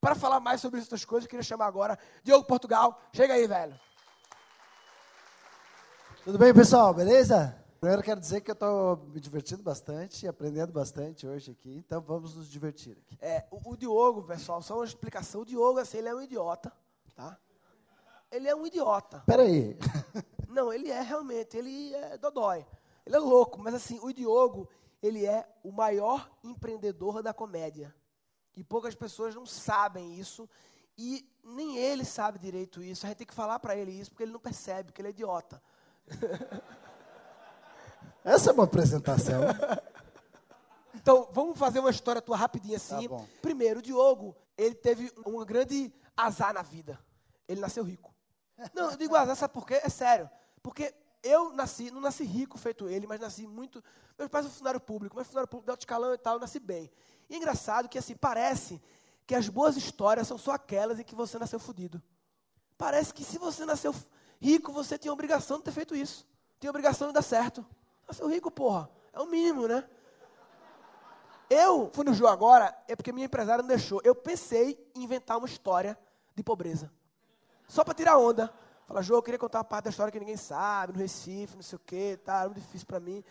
Para falar mais sobre essas coisas, eu queria chamar agora Diogo Portugal. Chega aí, velho. Tudo bem, pessoal? Beleza? Primeiro quero dizer que eu estou me divertindo bastante e aprendendo bastante hoje aqui, então vamos nos divertir aqui. É, o, o Diogo, pessoal, só uma explicação. O Diogo, assim, ele é um idiota, tá? Ele é um idiota. Peraí. Não, ele é realmente, ele é dodói. Ele é louco, mas assim, o Diogo, ele é o maior empreendedor da comédia. E poucas pessoas não sabem isso. E nem ele sabe direito isso. A gente tem que falar para ele isso, porque ele não percebe, que ele é idiota. Essa é uma apresentação. Então, vamos fazer uma história tua rapidinha assim. Tá. Primeiro, o Diogo, ele teve um grande azar na vida. Ele nasceu rico. Não, eu digo azar, sabe por quê? É sério. Porque eu nasci, não nasci rico feito ele, mas nasci muito. Meus pais são funcionário público, mas funcionário público de alto escalão e tal, eu nasci bem. E é engraçado que assim, parece que as boas histórias são só aquelas em que você nasceu fudido. Parece que se você nasceu rico, você tinha a obrigação de ter feito isso. Tinha a obrigação de dar certo. Nasceu rico, porra. É o mínimo, né? Eu fui no jogo agora, é porque minha empresária não deixou. Eu pensei em inventar uma história de pobreza. Só para tirar onda. Fala, Jô, eu queria contar uma parte da história que ninguém sabe, no Recife, não sei o quê, tá, muito difícil para mim.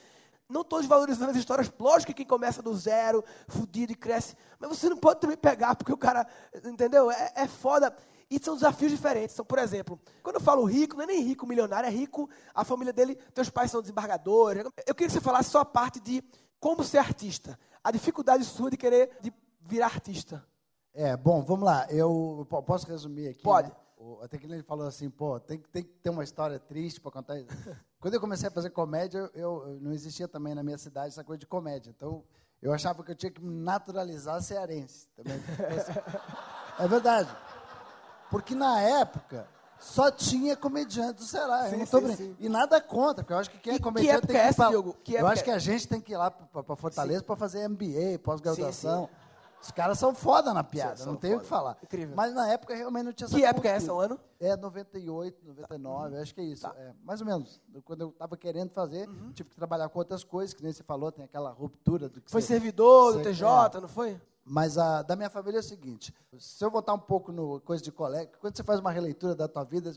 Não estou desvalorizando as histórias. Lógico que quem começa do zero, fudido e cresce. Mas você não pode também pegar, porque o cara, entendeu? É, é foda. E são desafios diferentes. Então, por exemplo, quando eu falo rico, não é nem rico milionário, é rico, a família dele, teus pais são desembargadores. Eu queria que você falasse só a parte de como ser artista. A dificuldade sua de querer de virar artista. É, bom, vamos lá. Eu po- posso resumir aqui? Pode. né? O- Até que ele falou assim, pô, tem, que- tem que ter uma história triste para contar. Quando eu comecei a fazer comédia, eu, eu- não existia também na minha cidade essa coisa de comédia. Então, eu achava que eu tinha que me naturalizar cearense. Também. É verdade. Porque na época só tinha comediante do Ceará. eu Sim, não tô sim, sim. E nada contra, porque eu acho que quem é que comediante época tem que é ir essa, pra- Diogo? Que Eu acho é? que a gente tem que ir lá para Fortaleza para fazer MBA, pós-graduação. Os caras são foda na piada, São- não tem o que falah. Incrível. Mas na época realmente não tinha essa Que época é essa, o ano? É 98, 99, acho que é isso. Tá. É, mais ou menos. Quando eu estava querendo fazer, Uhum. tive que trabalhar com outras coisas, que nem você falou, tem aquela ruptura do que Foi você- servidor do você- TJ, não foi? mas a da minha família é o seguinte: se eu voltar um pouco no coisa de colega, quando você faz uma releitura da tua vida,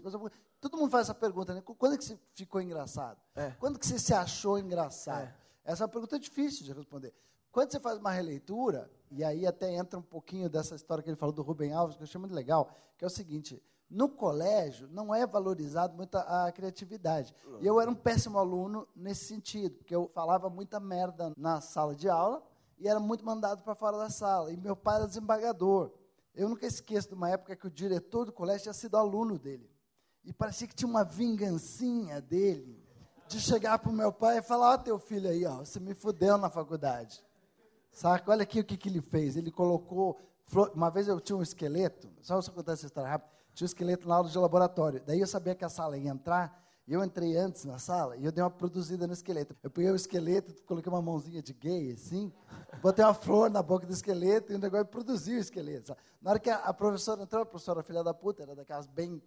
todo mundo faz essa pergunta, né? Quando é que você ficou engraçado? É. Quando que você se achou engraçado? É. Essa é uma pergunta difícil de responder. Quando você faz uma releitura, e aí até entra um pouquinho dessa história que ele falou do Rubem Alves, que eu achei muito legal, que é o seguinte: no colégio não é valorizado muito a, a criatividade. E eu era um péssimo aluno nesse sentido, porque eu falava muita merda na sala de aula e era muito mandado para fora da sala. E meu pai era desembargador. Eu nunca esqueço de uma época que o diretor do colégio tinha sido aluno dele. E parecia que tinha uma vingancinha dele de chegar para o meu pai e falar: Ó, teu filho aí, ó, você me fudeu na faculdade. Saca? Olha aqui o que, que ele fez. Ele colocou. Uma vez eu tinha um esqueleto, só eu contar essa história rápido. Tinha um esqueleto na aula de laboratório. Daí eu sabia que a sala ia entrar. E eu entrei antes na sala e eu dei uma produzida no esqueleto. Eu peguei o esqueleto, coloquei uma mãozinha de gay, assim, botei uma flor na boca do esqueleto e o negócio produziu o esqueleto. sabe? Na hora que a, a professora entrou, a professora filha da puta, era daquelas bem.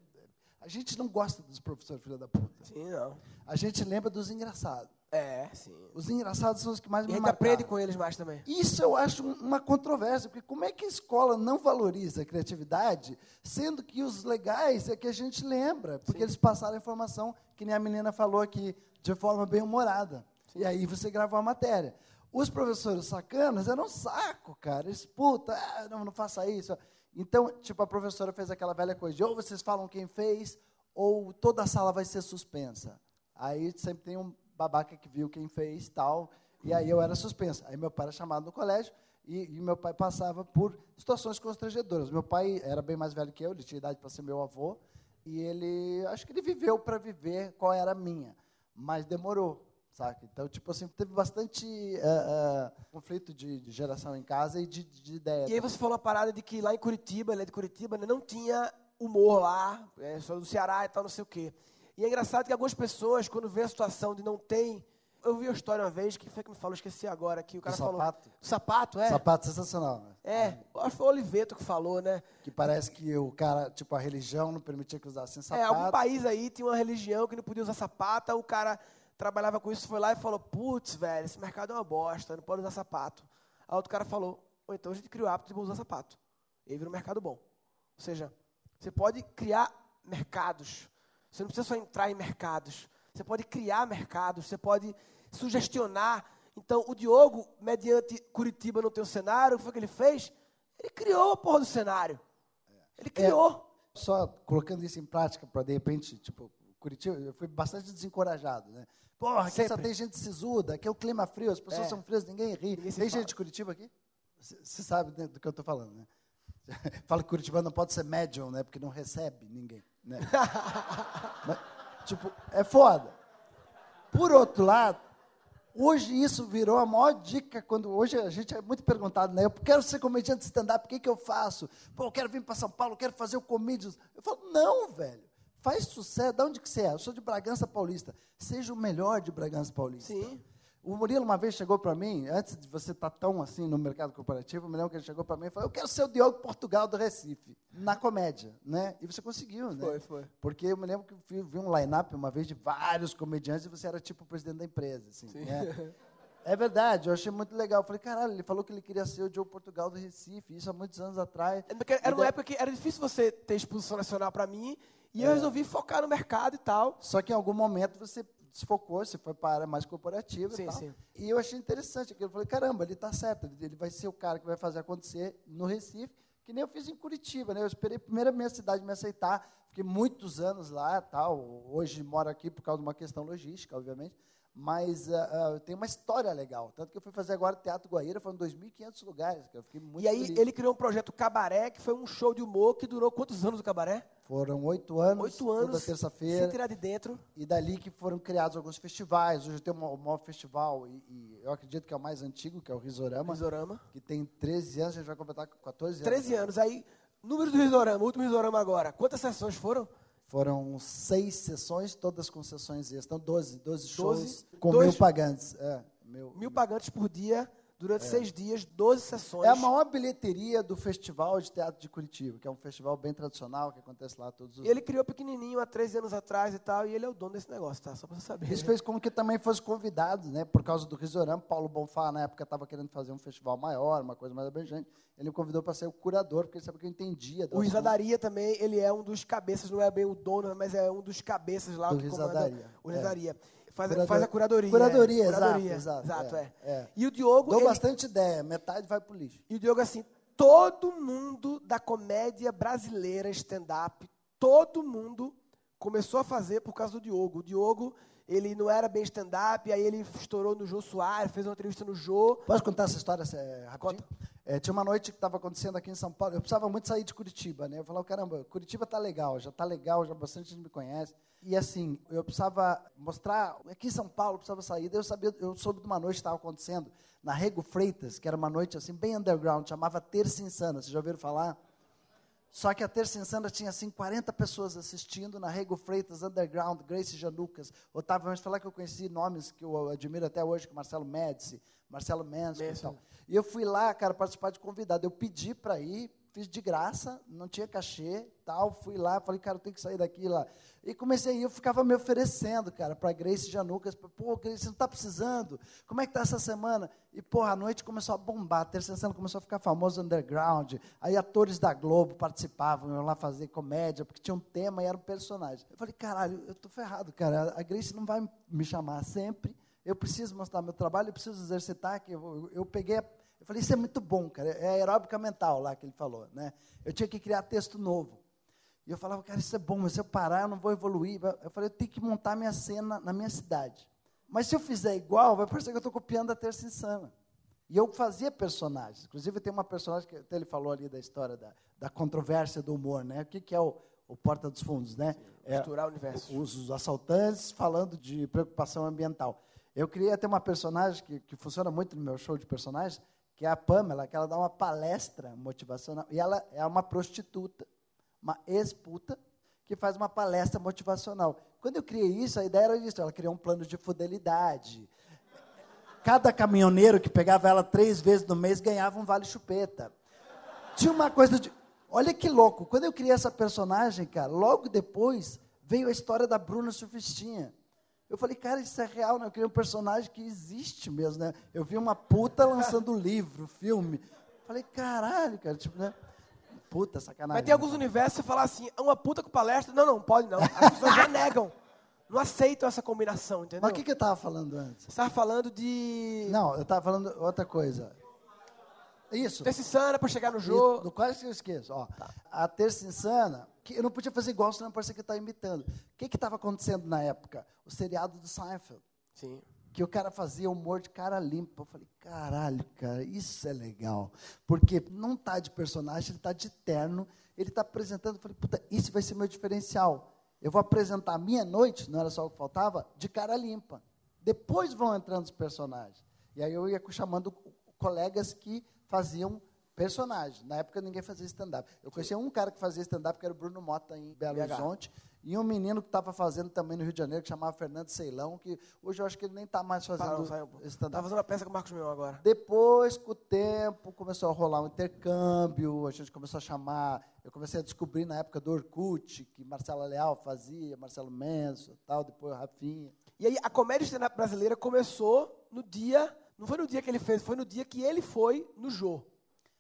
A gente não gosta dos professores filha da puta. Sim, não. A gente lembra dos engraçados. É, sim. Os engraçados são os que mais E me a gente marcaram. aprende com eles mais também. Isso eu acho um- uma controvérsia, porque como é que a escola não valoriza a criatividade, sendo que os legais é que a gente lembra, porque eles passaram a informação, que nem a menina falou aqui, de forma bem humorada. E aí você gravou a matéria. Os professores sacanas eram um saco, cara. Eles, puta, ah, não, não faça isso. Então, tipo, a professora fez aquela velha coisa de ou vocês falam quem fez, ou toda a sala vai ser suspensa. Aí sempre tem um babaca que viu quem fez tal, e aí eu era suspensa. Aí meu pai era chamado no colégio e, e meu pai passava por situações constrangedoras. Meu pai era bem mais velho que eu, ele tinha idade para ser meu avô, e ele, acho que ele viveu para viver qual era a minha, mas demorou, saca? Então, tipo assim, teve bastante eh, eh, conflito de, de geração em casa e de, de ideia. E aí você falou uma parada de que lá em Curitiba, ele é de Curitiba, né, não tinha humor lá, é, só do Ceará e tal, não sei o quê. E é engraçado que algumas pessoas, quando vê a situação de não tem... Eu vi uma história uma vez, que foi que me falou, esqueci agora, que o cara falou... sapato? Sapato, é? Sapato sensacional. né? É, acho que foi o Oliveto que falou, né? Que parece que o cara, tipo, a religião não permitia que usassem É, sapato. algum país aí tinha uma religião que não podia usar sapato, o cara trabalhava com isso, foi lá e falou, putz, velho, esse mercado é uma bosta, não pode usar sapato. Aí outro cara falou, ou então a gente criou o hábito de usar sapato. Ele vira um mercado bom. Ou seja, você pode criar mercados. Você não precisa só entrar em mercados. Você pode criar mercados, você pode sugestionar. Então, o Diogo, mediante Curitiba no teu cenário, o que foi que ele fez? Ele criou a porra do cenário. Ele criou. É, só colocando isso em prática para, de repente, tipo, Curitiba, eu fui bastante desencorajado, né? Porra, aqui só tem gente sisuda, aqui é o clima frio, as pessoas é. são frias, ninguém ri. Ninguém tem gente de Curitiba aqui? Você sabe do que eu estou falando, né? Fala que Curitiba não pode ser médium, né? Porque não recebe ninguém, né? Mas, tipo, é foda. Por outro lado, hoje isso virou a maior dica quando hoje a gente é muito perguntado, né? Eu quero ser comediante de stand-up, o que, que eu faço? Pô, eu quero vir para São Paulo, quero fazer o comedians. Eu falo, não, velho. Faz sucesso. De onde que você é? Eu sou de Bragança Paulista. Seja o melhor de Bragança Paulista. Sim. O Murilo uma vez chegou para mim, antes de você estar tá tão assim no mercado corporativo, eu me lembro que ele chegou para mim e falou: Eu quero ser o Diogo Portugal do Recife, na comédia. Né? E você conseguiu, né? Foi, foi. Porque eu me lembro que vi, vi um line-up uma vez de vários comediantes e você era tipo o presidente da empresa. Assim, Sim. Né? É verdade, eu achei muito legal. Eu falei, caralho, ele falou que ele queria ser o Diogo Portugal do Recife, isso há muitos anos atrás. É, era uma época que era difícil você ter exposição nacional para mim, e é. eu resolvi focar no mercado e tal. Só que em algum momento você se focou, se foi para a área mais corporativa sim, e tal. Sim. E eu achei interessante aquilo. Eu falei, caramba, ele está certo, ele vai ser o cara que vai fazer acontecer no Recife, que nem eu fiz em Curitiba, né? Eu esperei primeiro a minha cidade me aceitar, fiquei muitos anos lá, tal. Hoje moro aqui por causa de uma questão logística, obviamente mas uh, uh, tem uma história legal. Tanto que eu fui fazer agora Teatro Guaíra, foram 2.500 lugares, que eu fiquei muito E aí feliz. ele criou um projeto Cabaré, que foi um show de humor que durou quantos anos o Cabaré? Foram oito anos, oito anos toda terça-feira. Sem tirar de dentro. E dali que foram criados alguns festivais. Hoje tem um, o maior festival, e, e, eu acredito que é o mais antigo, que é o Risorama. Risorama. Que tem 13 anos, a gente vai completar 14 anos. 13 anos. Aí, número do Risorama, último Risorama agora. Quantas sessões foram? Foram seis sessões, todas com sessões extras. Então, 12, 12 shows 12, com dois, mil pagantes. É, mil, mil pagantes por dia durante é. seis dias, 12 sessões. É a maior bilheteria do Festival de Teatro de Curitiba, que é um festival bem tradicional que acontece lá todos os Ele criou pequenininho há 13 anos atrás e tal, e ele é o dono desse negócio, tá? Só para você saber. Isso fez com que também fosse convidado, né? Por causa do Risorama, Paulo Bonfá, na época, estava querendo fazer um festival maior, uma coisa mais abrangente. Ele me convidou para ser o curador, porque ele sabia que eu entendia. O Risadaria também, ele é um dos cabeças, não é bem o dono, mas é um dos cabeças lá do que Risadaria. o Risadaria. É. Faz, Curador... faz a curadoria. Curadoria, é. curadoria exato. exato, é, é. é. E o Diogo. Dou ele... bastante ideia, metade vai pro lixo. E o Diogo, assim, todo mundo da comédia brasileira, stand-up, todo mundo começou a fazer por causa do Diogo. O Diogo, ele não era bem stand-up, aí ele estourou no Jô Soares, fez uma entrevista no Jô. Pode contar essa história é, rapidinho? Conta. É, tinha uma noite que estava acontecendo aqui em São Paulo. Eu precisava muito sair de Curitiba, né? Eu falava, caramba, Curitiba tá legal, já tá legal, já bastante gente me conhece. E assim, eu precisava mostrar, aqui em São Paulo, precisava sair. Daí eu sabia, eu soube de uma noite que estava acontecendo na Rego Freitas, que era uma noite assim bem underground, chamava Terça Insana. Vocês já ouviram falar? Só que a Terça Insana tinha assim 40 pessoas assistindo na Rego Freitas Underground, Grace Janucas, Otávio Vamos falar que eu conheci nomes que eu admiro até hoje, que Marcelo Médici, Marcelo Mendes e tal. E eu fui lá, cara, participar de convidado. Eu pedi para ir, fiz de graça, não tinha cachê, tal. Fui lá, falei, cara, eu tenho que sair daqui lá. E comecei a ir, eu ficava me oferecendo, cara, para Grace Janucas. Pô, Grace, você não está precisando? Como é que tá essa semana? E, porra, a noite começou a bombar, a terceira semana começou a ficar famoso underground. Aí atores da Globo participavam, iam lá fazer comédia, porque tinha um tema e era um personagem. Eu falei, caralho, eu tô ferrado, cara. A Grace não vai me chamar sempre eu preciso mostrar meu trabalho, eu preciso exercitar. Que eu, eu peguei, eu falei, isso é muito bom, cara. É aeróbica mental lá que ele falou, né? Eu tinha que criar texto novo. E eu falava, cara, isso é bom, mas se eu parar, eu não vou evoluir. Eu falei, eu tenho que montar minha cena na minha cidade. Mas se eu fizer igual, vai parecer que eu estou copiando a Terça Insana. E eu fazia personagens. Inclusive, tem uma personagem que até ele falou ali da história da, da controvérsia do humor, né? O que, que é o, o Porta dos Fundos, né? É, misturar o universo. Os, os assaltantes falando de preocupação ambiental. Eu queria ter uma personagem que, que funciona muito no meu show de personagens, que é a Pamela, que ela dá uma palestra motivacional. E ela é uma prostituta, uma ex-puta, que faz uma palestra motivacional. Quando eu criei isso, a ideia era isso: ela criou um plano de fidelidade. Cada caminhoneiro que pegava ela três vezes no mês ganhava um vale chupeta. Tinha uma coisa de. Olha que louco, quando eu criei essa personagem, cara, logo depois veio a história da Bruna Surfistinha. Eu falei, cara, isso é real, né? Eu criei um personagem que existe mesmo, né? Eu vi uma puta lançando livro, filme. Falei, caralho, cara, tipo, né? puta, sacanagem. Mas tem alguns universos que você fala assim, "É uma puta com palestra. Não, não, pode não. As pessoas já negam. Não aceitam essa combinação, entendeu? Mas o que, que eu tava falando antes? Você estava falando de. Não, eu tava falando outra coisa. Isso. Terça insana pra chegar no jogo. do quase que eu esqueço. Ó, A terça insana, que eu não podia fazer igual, senão parecia que eu estava imitando. O que estava acontecendo na época? O seriado do Seinfeld. Sim. Que o cara fazia humor de cara limpa. Eu falei, caralho, cara, isso é legal. Porque não tá de personagem, ele tá de terno, ele tá apresentando. Eu falei, puta, isso vai ser meu diferencial. Eu vou apresentar a minha noite, não era só o que faltava, de cara limpa. Depois vão entrando os personagens. E aí eu ia chamando colegas que faziam personagens. Na época ninguém fazia stand-up. Eu conhecia um cara que fazia stand-up, que era o Bruno Mota, em Belo BH. Horizonte, e um menino que estava fazendo também no Rio de Janeiro, que chamava Fernando Ceilão, que hoje eu acho que ele nem está mais Parou, fazendo. Tá stand-up. fazendo uma peça com o Marcos Mion agora. Depois, com o tempo, começou a rolar um intercâmbio, a gente começou a chamar, eu comecei a descobrir na época do Orkut, que Marcela Leal fazia, Marcelo Menso, tal, depois o Rafinha. E aí a comédia stand-up brasileira começou no dia. Não foi no dia que ele fez, foi no dia que ele foi no Jô.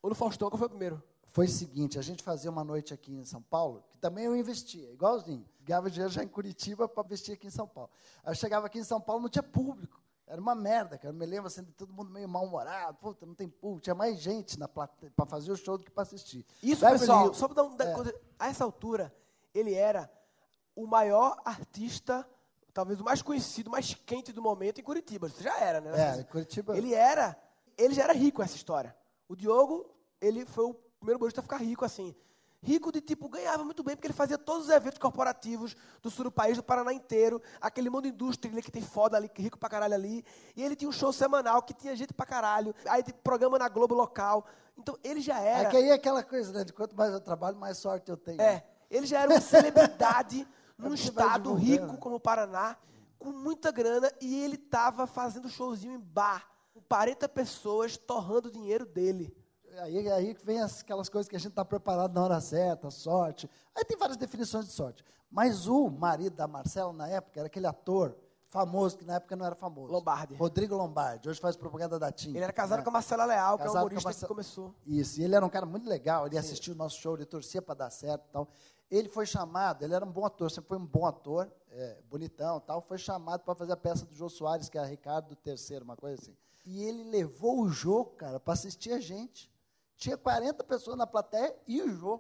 Ou no Faustão, qual foi o primeiro? Foi o seguinte, a gente fazia uma noite aqui em São Paulo, que também eu investia, igualzinho. Ganhava dinheiro já em Curitiba para investir aqui em São Paulo. Aí eu chegava aqui em São Paulo, não tinha público. Era uma merda, cara. Eu me lembro assim, de todo mundo meio mal-humorado. Puta, não tem público. Tinha mais gente para fazer o show do que para assistir. Isso, pessoal, só para dar um. É. coisa- A essa altura, ele era o maior artista, talvez o mais conhecido, mais quente do momento em Curitiba. Isso já era, né? É, em Curitiba. Ele era. Ele já era rico essa história. O Diogo, ele foi o primeiro humorista a ficar rico assim. Rico de tipo, ganhava muito bem, porque ele fazia todos os eventos corporativos do sul do país, do Paraná inteiro, aquele mundo indústria que tem foda ali, rico pra caralho ali. E ele tinha um show semanal que tinha gente pra caralho. Aí tem programa na Globo local. Então ele já era. É que aí é aquela coisa, né? De quanto mais eu trabalho, mais sorte eu tenho. É, ele já era uma celebridade num estado rico como o Paraná, com muita grana, e ele estava fazendo showzinho em bar, com 40 pessoas torrando o dinheiro dele. Aí, aí que vem as- aquelas coisas que a gente está preparado na hora certa, sorte. Aí tem várias definições de sorte. Mas o marido da Marcela, na época, era aquele ator famoso, que na época não era famoso. Lombardi. Rodrigo Lombardi. Hoje faz propaganda da TIM. Ele era casado né? com a Marcela Leal, que é o Casado humorista que Marcela- começou. Isso, e ele era um cara muito legal, ele assistia o nosso show, ele torcia para dar certo e tal. Ele foi chamado, ele era um bom ator, sempre foi um bom ator, é, bonitão e tal, foi chamado para fazer a peça do Jô Soares, que era Ricardo III, uma coisa assim. E ele levou o Jô, cara, para assistir a gente. Tinha 40 pessoas na plateia e o Jô.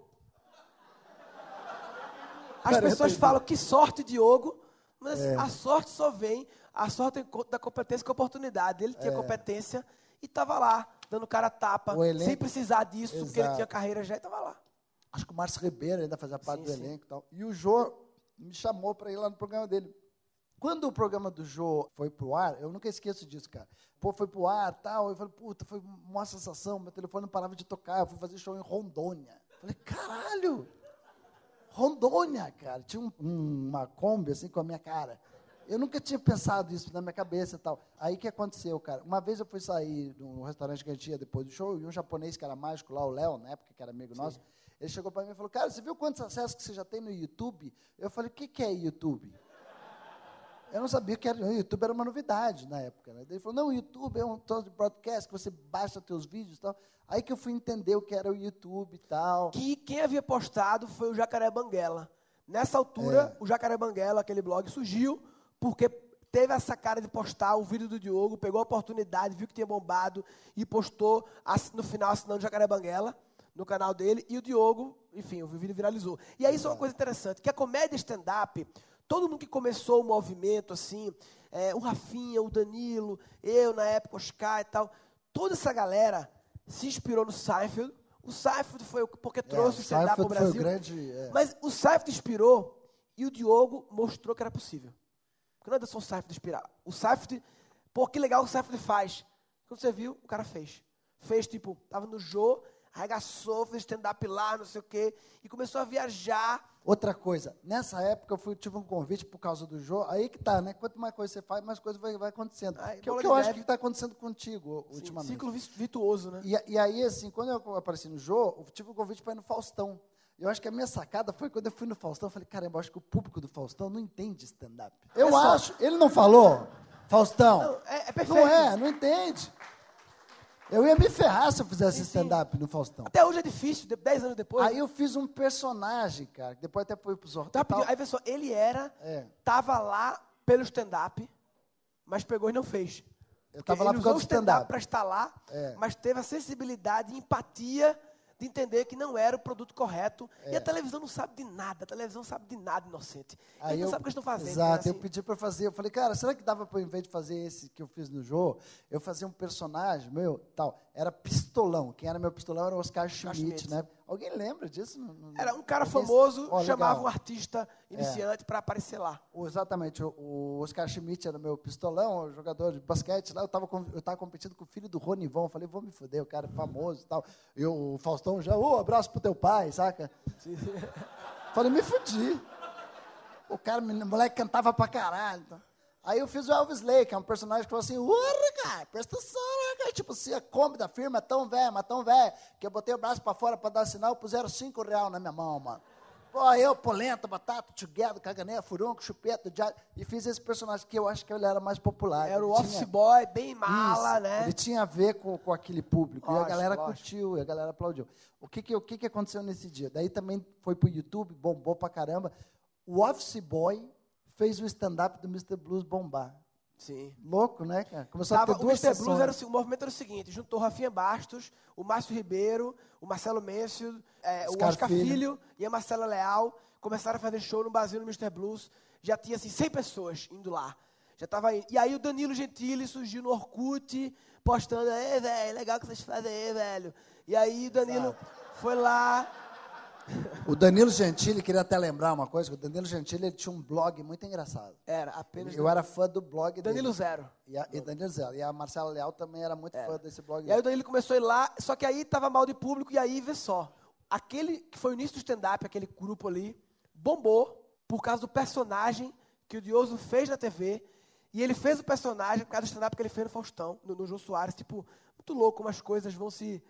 As 40 pessoas falam que sorte, Diogo, mas É. a sorte só vem, a sorte é da competência com a oportunidade. Ele tinha competência e estava lá, dando cara tapa, É. Elenco- sem precisar disso, porque ele Exato. tinha carreira já e estava lá. Acho que o Márcio Ribeiro ainda fazia parte Sim, do sim. elenco e tal. E o Jô me chamou para ir lá no programa dele. Quando o programa do Jô foi pro ar, eu nunca esqueço disso, cara. Pô, foi pro ar tal. Eu falei, puta, foi uma sensação. Meu telefone não parava de tocar. Eu fui fazer show em Rondônia. Falei, caralho! Rondônia, cara. Tinha um- um- uma Kombi assim com a minha cara. Eu nunca tinha pensado isso na minha cabeça e tal. Aí que aconteceu, cara? Uma vez eu fui sair num restaurante que a gente ia depois do show e um japonês que era mágico lá, o Léo, na época, que era amigo nosso, ele chegou para mim e falou: Cara, você viu quantos acessos que você já tem no YouTube? Eu falei: O que, que é YouTube? Eu não sabia que era, o YouTube era uma novidade na época. Né? Ele falou: Não, o YouTube é um troço de broadcast que você baixa teus vídeos e tal. Aí que eu fui entender o que era o YouTube e tal. que quem havia postado foi o Jacaré Banguela. Nessa altura, É. o Jacaré Banguela, aquele blog, surgiu porque teve essa cara de postar o vídeo do Diogo, pegou a oportunidade, viu que tinha bombado e postou no final assinando o Jacaré Banguela no canal dele e o Diogo, enfim, o vídeo viralizou. E aí isso é uma coisa interessante, que a comédia stand-up, todo mundo que começou o movimento, assim, é, o Rafinha, o Danilo, eu na época, Oscar e tal, toda essa galera se inspirou no Seinfeld. O Seinfeld foi o porque trouxe É, o stand-up para o Brasil. grande, é. Mas o Seinfeld inspirou e o Diogo mostrou que era possível. Porque não é só o Seinfeld inspirar. O Seinfeld, pô, que legal o Seinfeld faz. Quando você viu, o cara fez. Fez, tipo, tava no Jô, arregaçou, fez stand-up lá, não sei o quê, e começou a viajar. Outra coisa, nessa época eu fui, tive um convite por causa do jogo. Aí que tá, né? Quanto mais coisa você faz, mais coisa vai, vai acontecendo. Ai, que é o que eu acho que está acontecendo contigo Assim, ultimamente. ciclo vi- virtuoso, né? E, e aí, assim, quando eu apareci no jogo, eu tive um convite para ir no Faustão. Eu acho que a minha sacada foi quando eu fui no Faustão, eu falei, caramba, eu acho que o público do Faustão não entende stand-up. Eu acho, ele não falou, Faustão. Não, é- é perfeito. Não é, não entende. Eu ia me ferrar se eu fizesse stand-up no Faustão. Até hoje é difícil, de- 10 anos depois. Aí eu fiz um personagem, cara, que depois até foi pro Zorro. Então, aí, pessoal, ele era, É. tava lá pelo stand-up, mas pegou e não fez. Eu Porque tava lá ele por causa usou do stand-up stand-up. para estar lá, É. mas teve a sensibilidade e empatia de entender que não era o produto correto. E a televisão não sabe de nada, a televisão sabe de nada, inocente. É. Aí Eles não eu, sabem o que eles estão fazendo. Exato, né, eu assim. pedi para fazer. Eu falei, cara, será que dava para, em vez de fazer esse que eu fiz no jogo, eu fazer um personagem meu, tal. Era pistolão. Quem era meu pistolão era o Oscar Schmidt, Schmidt. né? Alguém lembra disso? Não- não- Era um cara famoso, Ó, chamava. É. um artista iniciante para aparecer lá. O- Exatamente, o, o Oscar Schmidt era meu pistolão, jogador de basquete lá, eu estava eu tava competindo com o filho do Ronivon, falei, vou me fuder, o cara é famoso e tal. E o Faustão já, ô, abraço pro teu pai, saca? Falei, me fudi. O cara, o moleque cantava pra caralho. então. Aí eu fiz o Elvis Lake, que é um personagem que falou assim, urra, cara, presta atenção, né, cara? Tipo assim, a Kombi da firma é tão velha, mas tão velha, que eu botei o braço pra fora pra dar sinal, puseram cinco real na minha mão, mano. Pô, eu, polenta, batata, tchuguedo, caganeia, furunco, chupeta, já, e fiz esse personagem que eu acho que ele era mais popular. Era o office tinha- boy, bem mala, isso, né? Ele tinha a ver com, com aquele público. e a Lógico, galera lógico. curtiu, e a galera aplaudiu. O que que, o que que aconteceu nesse dia? Daí também foi pro YouTube, bombou pra caramba. O Office Boy fez o stand-up do Mr. Blues bombar. Sim. Louco, né, cara? Começou Tava, a ter o duas Mr. sessões. Blues era o, o movimento era o seguinte: juntou Rafinha Bastos, o Márcio Ribeiro, o Marcelo Mêncio, é, o Oscar Filho. Filho. e a Marcela Leal. Começaram a fazer show no Brasil no Mr. Blues. Já tinha assim, 100 pessoas indo lá. Já tava indo. E aí o Danilo Gentili surgiu no Orkut, postando: Ei, velho, legal que vocês fazem aí, velho. E aí o Danilo foi lá. O Danilo Gentili, queria até lembrar uma coisa, o Danilo Gentili ele tinha um blog muito engraçado. Era apenas. Eu era fã do blog Danilo dele. Zero. E, a, e Danilo Zero. E a Marcela Leal também era muito fã desse blog E aí o. Danilo começou a ir lá, só que aí tava mal de público, e aí vê só. Aquele que foi o início do stand-up, aquele grupo ali, bombou por causa do personagem que o Dioso fez na TV. E ele fez o personagem por causa do stand-up que ele fez no Faustão, no, no João Soares. Tipo, muito louco como as coisas vão se.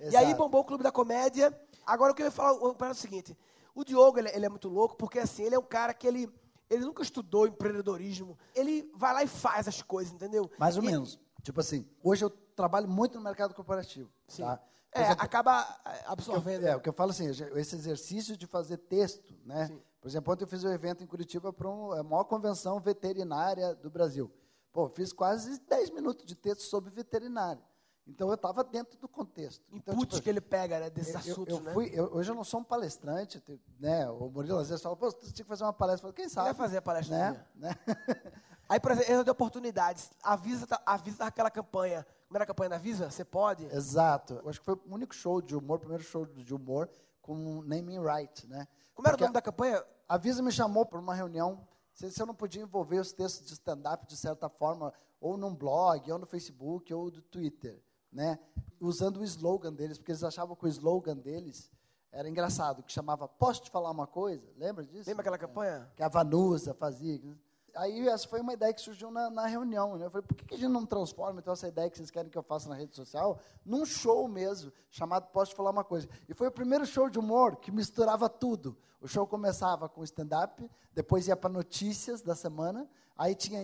E aí Exato. bombou o Clube da Comédia. Agora o que eu ia falar é o seguinte: o Diogo, ele, ele é muito louco, porque assim, ele é um cara que ele. Ele nunca estudou empreendedorismo. Ele vai lá e faz as coisas, entendeu? Mais ou E- menos. Tipo assim, hoje eu trabalho muito no mercado corporativo. Sim. Tá? É, exemplo, acaba é, absorvendo. é, o que eu falo assim, esse exercício de fazer texto, né? Sim. Por exemplo, ontem eu fiz um evento em Curitiba para a maior convenção veterinária do Brasil. Pô, fiz quase 10 minutos de texto sobre veterinário. Então eu estava dentro do contexto. Então, inputs tipo, que ele pega, né, desses eu- eu, assuntos, eu né? fui, eu- hoje eu não sou um palestrante, te- né? O Murilo às vezes fala, pô, você tinha que fazer uma palestra. Eu falo, quem sabe? vai fazer a palestra né? né? Aí, por exemplo, erro de oportunidades. A Visa, tá- a Visa tava aquela campanha. Como era a campanha da Visa? Você pode? Exato. Eu acho que foi o único show de humor, o primeiro show de humor com naming right, né? Como era Porque o nome da campanha? A Visa me chamou para uma reunião, se, se eu não podia envolver os textos de stand-up de certa forma, ou num blog, ou no Facebook, ou do Twitter, né? Usando o slogan deles, porque eles achavam que o slogan deles era engraçado, que chamava Posso te falar uma coisa? Lembra disso? Lembra aquela campanha? que a Vanusa fazia. Aí essa foi uma ideia que surgiu na, na reunião. Né? Eu falei, por que, que a gente não transforma então essa ideia que vocês querem que eu faça na rede social num show mesmo, chamado Posso Te Falar Uma Coisa? E foi o primeiro show de humor que misturava tudo. O show começava com stand-up, depois ia para notícias da semana, aí tinha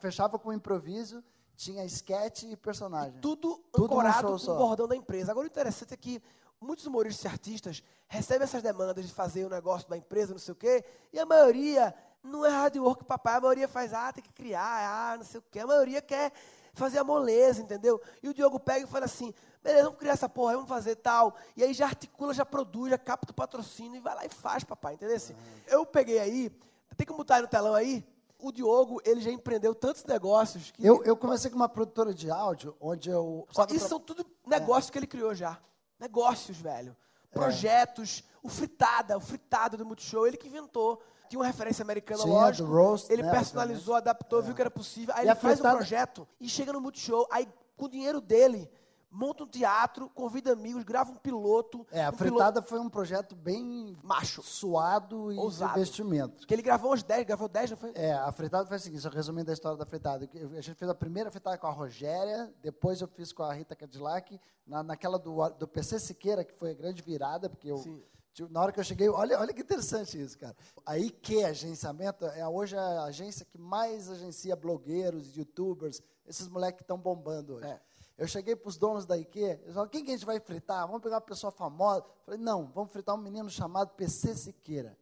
fechava com improviso, tinha sketch e personagem. Tudo, Tudo num ancorado com só. o bordão da empresa. Agora, o interessante é que muitos humoristas e artistas recebem essas demandas de fazer o negócio da empresa, não sei o quê, e a maioria não é hard work, papai. A maioria faz, ah, tem que criar, ah, não sei o quê. A maioria quer fazer a moleza, entendeu? E o Diogo pega e fala assim, beleza, vamos criar essa porra, vamos fazer tal. E aí já articula, já produz, já capta o patrocínio e vai lá e faz, papai, entendeu? Assim, Eu peguei aí, tem que botar aí no telão aí, o Diogo, ele já empreendeu tantos negócios que... Eu, eu comecei com uma produtora de áudio, onde eu... Só, isso tra- são tudo negócios que ele criou já. Negócios, velho. Projetos. O Fritada, o Fritado do Multishow, ele que inventou. Tinha uma referência americana, Tinha, lógico. roast, ele né, personalizou, adaptou, viu que era possível. Aí E ele faz fritada- um projeto e chega no Multishow. Aí, com o dinheiro dele, monta um teatro, convida amigos, grava um piloto. É, a um fritada foi um projeto bem piloto macho. suado e Ousado. de investimento. Que ele gravou uns 10, gravou 10, não foi? É, a fritada foi o seguinte, só resumindo a história da fritada. Eu- A gente fez a primeira fritada com a Rogéria, depois eu fiz com a Rita Cadillac, na, naquela do, do PC Siqueira, que foi a grande virada, porque eu, Sim. na hora que eu cheguei, olha, olha que interessante isso, cara. A IQ Agenciamento é hoje a agência que mais agencia blogueiros, youtubers, esses moleques que estão bombando hoje. É. Eu cheguei para os donos da IKEA, eles falaram, quem que a gente vai fritar? Vamos pegar uma pessoa famosa. Eu falei, não, vamos fritar um menino chamado PC Siqueira.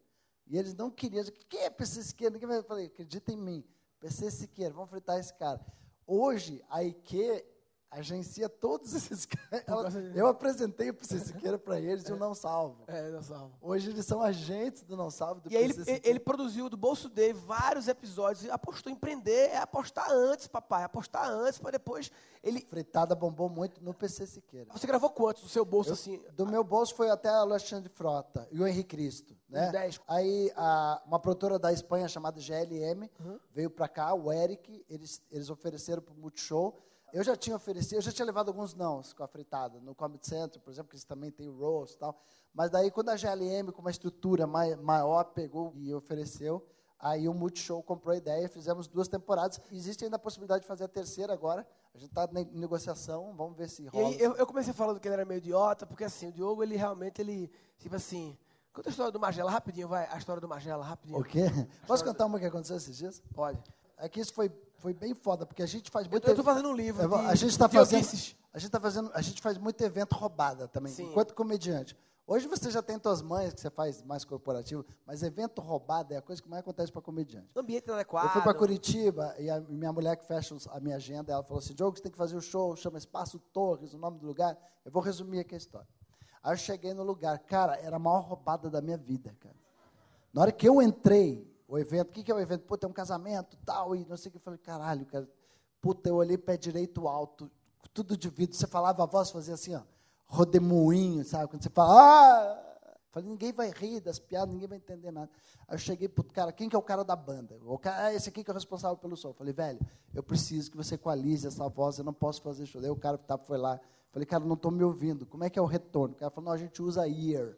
E eles não queriam. Quem é PC Siqueira? Eu falei, acredita em mim. PC Siqueira, vamos fritar esse cara. Hoje, a IKEA agencia todos esses caras. Eu apresentei o PC Siqueira para eles e o Não Salvo. É, Não Salvo. Hoje eles são agentes do Não Salvo. Do e ele, ele, produziu do bolso dele vários episódios e apostou em empreender, é apostar antes, papai, apostar antes para depois ele... Fritada bombou muito no PC Siqueira. Você gravou quantos do seu bolso Eu, assim? Do meu bolso foi até Alexandre Frota e o Henrique Cristo. Né? Dez. Aí a, uma produtora da Espanha chamada GLM Uhum. veio para cá, o Eric, eles, eles ofereceram para o Multishow. Eu já tinha oferecido, eu já tinha levado alguns nãos com a fritada, no Comedy Center, por exemplo, que eles também têm o roast e tal. Mas daí, quando a GLM, com uma estrutura mai, maior, pegou e ofereceu, aí o Multishow comprou a ideia, fizemos duas temporadas. Existe ainda a possibilidade de fazer a terceira agora. A gente está em negociação, vamos ver se rola. aí eu, eu comecei falando que ele era meio idiota, porque assim, o Diogo, ele realmente, ele, tipo assim... Conta a história do Magela, rapidinho, vai. A história do Magela, rapidinho. O quê? Posso contar uma que aconteceu esses dias? Pode. É que isso foi, foi bem foda, porque a gente faz muito... eu tô fazendo um livro vou- de a gente está fazendo, Dioguices. a gente tá fazendo, a gente faz muito evento roubada também, Sim. enquanto comediante. Hoje você já tem tuas mães que você faz mais corporativo, mas evento roubada é a coisa que mais acontece para comediante. Ambiente inadequado. Eu fui para Curitiba e a minha mulher que fecha a minha agenda, ela falou assim: Diogo, você tem que fazer o show, chama Espaço Torres, o nome do lugar. Eu vou resumir aqui a história. Aí eu cheguei no lugar, cara, era a maior roubada da minha vida, cara. Na hora que eu entrei, o evento, o que, que é o evento? Puta, é um casamento, tal, e não sei o que. Eu falei, caralho, cara. Puta, eu olhei pé direito alto, tudo de vidro. Você falava, a voz fazia assim, ó, rodemoinho, sabe? Quando você fala, ah! Falei, ninguém vai rir das piadas, ninguém vai entender nada. Aí eu cheguei pro cara, quem que é o cara da banda? O cara, ah, esse aqui que é o responsável pelo som. Falei, velho, eu preciso que você equalize essa voz, eu não posso fazer show. Daí o cara que tava, foi lá, falei, cara, não estou me ouvindo, como é que é o retorno? O cara falou, não, a gente usa ear.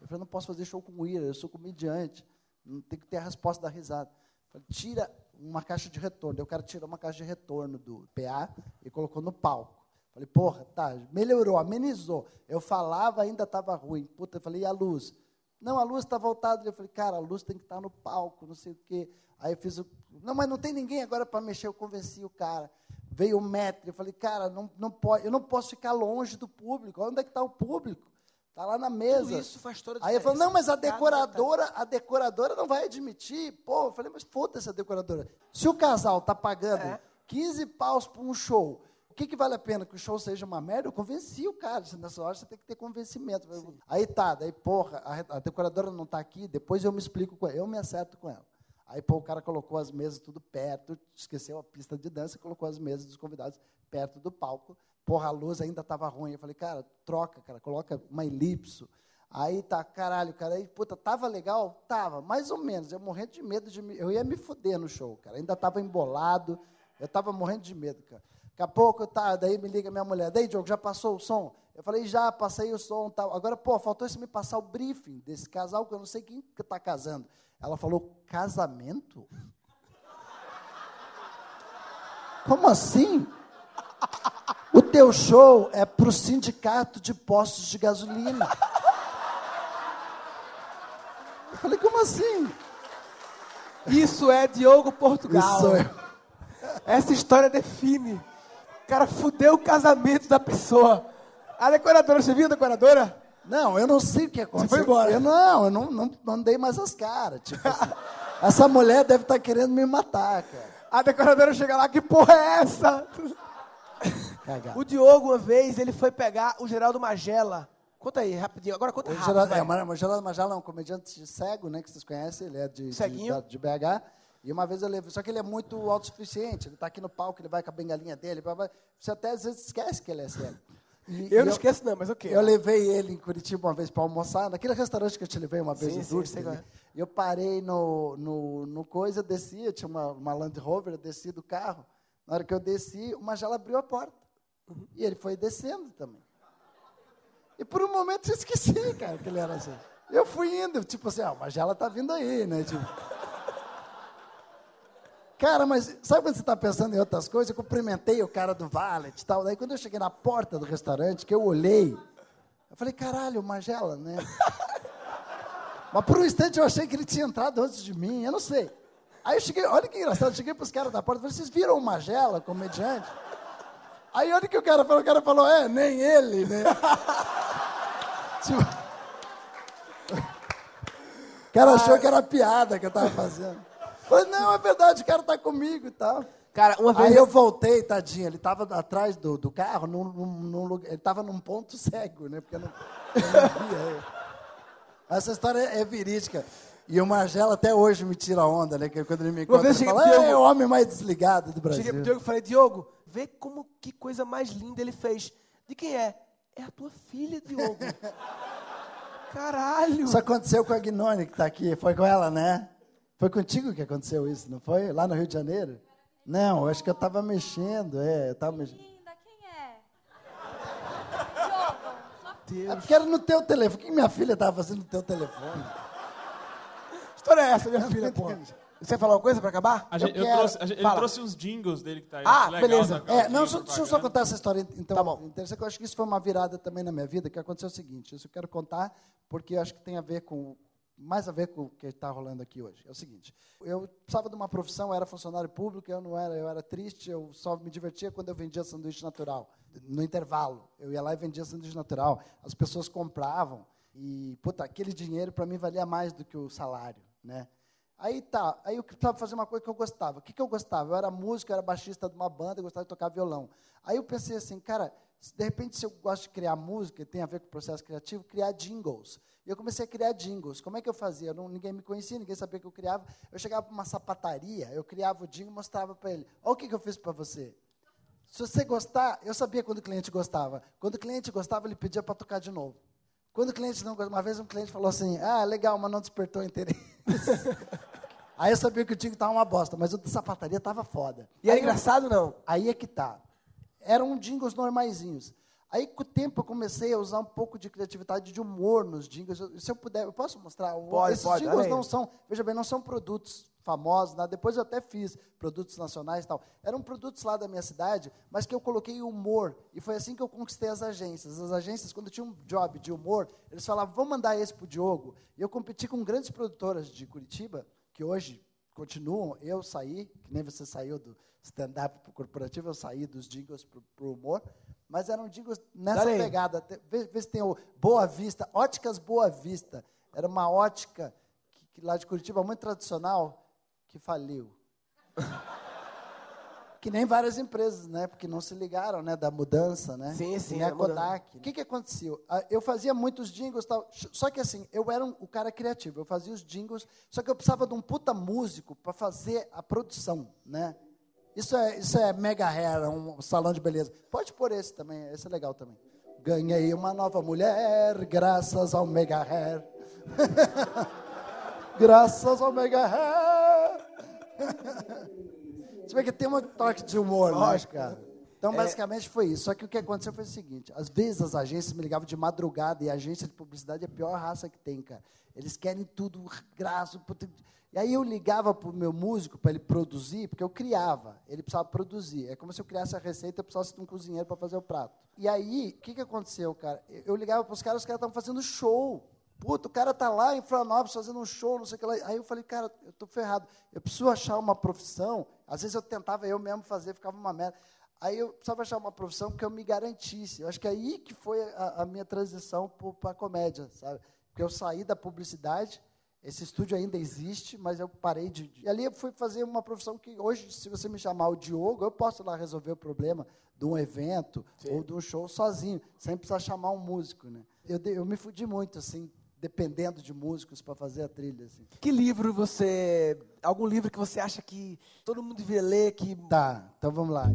Eu falei, não posso fazer show com ear, eu sou comediante, não tem que ter a resposta da risada. Falei, tira uma caixa de retorno. Daí o cara tirou uma caixa de retorno do PA e colocou no palco. Falei, porra, tá, melhorou, amenizou. Eu falava, ainda estava ruim. Puta, eu falei, e a luz? Não, a luz está voltada. Eu falei, cara, a luz tem que estar no palco, não sei o quê. Aí eu fiz o. Não, mas não tem ninguém agora para mexer. Eu convenci o cara. Veio o metro. Eu falei, cara, não, não pode, eu não posso ficar longe do público. Onde é que está o público? Está lá na mesa. Tudo isso faz toda a Aí ele falou, diferença. não, mas a decoradora, a decoradora não vai admitir. Pô, eu falei, mas foda-se a decoradora. Se o casal está pagando É. 15 paus por um show, o que, que vale a pena? Que o show seja uma merda? Eu convenci o cara. Nessa hora você tem que ter convencimento. Aí tá, daí, porra, a, a decoradora não está aqui, depois eu me explico com ela, eu me acerto com ela. Aí, pô, o cara colocou as mesas tudo perto, esqueceu a pista de dança e colocou as mesas dos convidados perto do palco. Porra, a luz ainda estava ruim. Eu falei, cara, troca, cara, coloca uma elipso. Aí tá, caralho, cara, aí, puta, tava legal? Tava, mais ou menos. Eu morrendo de medo de me. Eu ia me fuder no show, cara. Ainda tava embolado, eu tava morrendo de medo, cara. Daqui a pouco, tá, daí me liga minha mulher, daí, Diogo, já passou o som? Eu falei, já, passei o som tal. Agora, pô, faltou você me passar o briefing desse casal, que eu não sei quem que tá casando. Ela falou, casamento? Como assim? O teu show é pro sindicato de postos de gasolina. Eu falei, como assim? Isso é Diogo Portugal. Isso eu. Essa história define. O cara fudeu o casamento da pessoa. A decoradora, você viu a decoradora? Não, eu não sei o que aconteceu. foi embora. Eu não, eu não, não mandei mais as caras. Tipo assim, essa mulher deve estar querendo me matar, cara. A decoradora chega lá, que porra é essa? O Diogo, uma vez, ele foi pegar o Geraldo Magela. Conta aí, rapidinho. Agora conta O rápido. Geraldo, é, mas Geraldo Majala é um comediante cego, né, que vocês conhecem, ele é de, de, de BH. E uma vez eu levei, só que ele é muito autossuficiente, ele está aqui no palco, ele vai com a bengalinha dele, você até às vezes esquece que ele é cego. E- Eu não esqueço não, mas ok. Eu levei ele em Curitiba uma vez para almoçar, naquele restaurante que eu te levei uma vez Sim, em sim, Dulce. sei qual é. E eu parei no, no, no coisa, desci, eu tinha uma, uma Land Rover, eu desci do carro. Na hora que eu desci, o Magela abriu a porta. Uhum. E ele foi descendo também. E por um momento eu esqueci, cara, que ele era assim. Eu fui indo, tipo assim, ah, o Magela tá vindo aí, né? Tipo... Cara, mas sabe quando você está pensando em outras coisas? Eu cumprimentei o cara do valet e tal. Daí quando eu cheguei na porta do restaurante, que eu olhei, eu falei, caralho, Magela, né? mas por um instante eu achei que ele tinha entrado antes de mim, eu não sei. Aí eu cheguei, olha que engraçado, eu cheguei para os caras da porta e falei, vocês viram o Magela, comediante? Aí onde que o cara falou? O cara falou, é, nem ele, né? tipo, o cara achou que era piada que eu tava fazendo. Falei, não, é verdade, o cara tá comigo e tal. Cara, uma vez. Aí eu voltei, tadinho, ele tava atrás do, do carro, num, num, num ele tava num ponto cego, né? Porque eu não, eu não via ele. Essa história é verídica. E o Margelo até hoje me tira onda, né? Que quando ele me vez ele fala, pro é Diogo- o homem mais desligado do Brasil. Cheguei pro Diogo e falei, Diogo, vê como que coisa mais linda ele fez. De quem é? É a tua filha, Diogo. Caralho. Isso aconteceu com a Gnone, que está aqui. Foi com ela, né? Foi contigo que aconteceu isso, não foi? Lá no Rio de Janeiro? Não, acho que eu estava mexendo, é, eu tava mexendo. Linda, quem é? Diogo, só É porque era no teu telefone. O que minha filha estava fazendo no teu telefone? História é essa, minha filha, pô? Você falou uma coisa pra acabar? A gente- eu quero- trouxe- a gente- ele trouxe uns jingles dele que tá aí. Ah, legal, beleza. tá? É, não, só, deixa eu só contar essa história, então, Tá bom. interessante, que eu acho que isso foi uma virada também na minha vida, que aconteceu o seguinte, isso eu quero contar, porque eu acho que tem a ver com, mais a ver com o que está rolando aqui hoje. É o seguinte, eu precisava de uma profissão, eu era funcionário público, eu não era, eu era triste, eu só me divertia quando eu vendia sanduíche natural, no intervalo. Eu ia lá e vendia sanduíche natural, as pessoas compravam, e, puta, aquele dinheiro para mim valia mais do que o salário, né? Aí tá, aí eu precisava fazer uma coisa que eu gostava. O que, que eu gostava? Eu era músico, eu era baixista de uma banda, eu gostava de tocar violão. Aí eu pensei assim, cara, de repente se eu gosto de criar música, e tem a ver com o processo criativo, criar jingles. E eu comecei a criar jingles. Como é que eu fazia? Eu não, ninguém me conhecia, ninguém sabia que eu criava. Eu chegava para uma sapataria, eu criava o jingle e mostrava para ele. Olha o que, que eu fiz para você. Se você gostar, eu sabia quando o cliente gostava. Quando o cliente gostava, ele pedia para tocar de novo. Quando o cliente não gostava, uma vez um cliente falou assim, ah, legal, mas não despertou interesse. Aí eu sabia que o jingle estava uma bosta, mas o da sapataria estava foda. E era Aí eu- engraçado, não? Aí é que tá. Eram jingles normaizinhos. Aí, com o tempo, eu comecei a usar um pouco de criatividade de humor nos jingles. Se eu puder, eu posso mostrar? Pode, Esses pode, jingles não são, veja bem, não são produtos famosos, nada. depois eu até fiz produtos nacionais e tal. Eram produtos lá da minha cidade, mas que eu coloquei humor. E foi assim que eu conquistei as agências. As agências, quando tinha um job de humor, eles falavam, vamos mandar esse para o Diogo. E eu competi com grandes produtoras de Curitiba, que hoje continuam. Eu saí, que nem você saiu do stand-up para o corporativo, eu saí dos jingles para o humor. Mas eram jingles nessa aí. pegada. Vê, vê se tem o Boa Vista, Óticas Boa Vista. Era uma ótica que, que lá de Curitiba, muito tradicional, que faliu. que nem várias empresas, né? Porque não se ligaram, né? Da mudança, né? Sim, sim, nem a. Kodak. O que, que aconteceu? Ah, Eu fazia muitos jingles tal. Só que assim, eu era um- o cara criativo. Eu fazia os jingles, só que eu precisava de um puta músico para fazer a produção, né? Isso é, isso é mega hair, um salão de beleza. Pode pôr esse também, esse é legal também. Ganhei uma nova mulher, graças ao mega hair. graças ao mega hair. Você vê que tem um toque de humor, né, Lógico. cara? Então, basicamente foi isso. Só que o que aconteceu foi o seguinte: às vezes as agências me ligavam de madrugada e a agência de publicidade é a pior raça que tem, cara. Eles querem tudo graço. puta- E aí eu ligava para o meu músico para ele produzir, porque eu criava, ele precisava produzir. É como se eu criasse a receita, eu precisasse de um cozinheiro para fazer o prato. E aí, o que, que aconteceu, cara? Eu eu ligava para os caras, os caras estavam fazendo show. Puta, o cara tá lá em Florianópolis fazendo um show, não sei o que lá. Aí eu falei, cara, eu tô ferrado. Eu preciso achar uma profissão. Às vezes eu tentava eu mesmo fazer, ficava uma merda. Aí eu precisava achar uma profissão que eu me garantisse. Eu acho que é aí que foi a, a minha transição para a comédia, sabe? Porque eu saí da publicidade, esse estúdio ainda existe, mas eu parei de. E ali eu fui fazer uma profissão que hoje, se você me chamar o Diogo, eu posso lá resolver o problema de um evento ou de um show sozinho, sem precisar chamar um músico, né? Eu, eu me fudi muito, assim, dependendo de músicos para fazer a trilha, assim. Que livro você. Algum livro que você acha que todo mundo deveria ler, que. Tá, então vamos lá.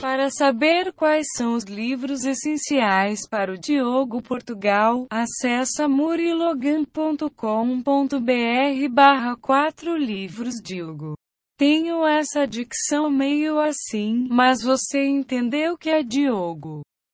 Para saber quais são os livros essenciais para o Diogo Portugal, acessa murilogan.com.br barra 4 livros Diogo. Tenho essa dicção meio assim, mas você entendeu que é Diogo.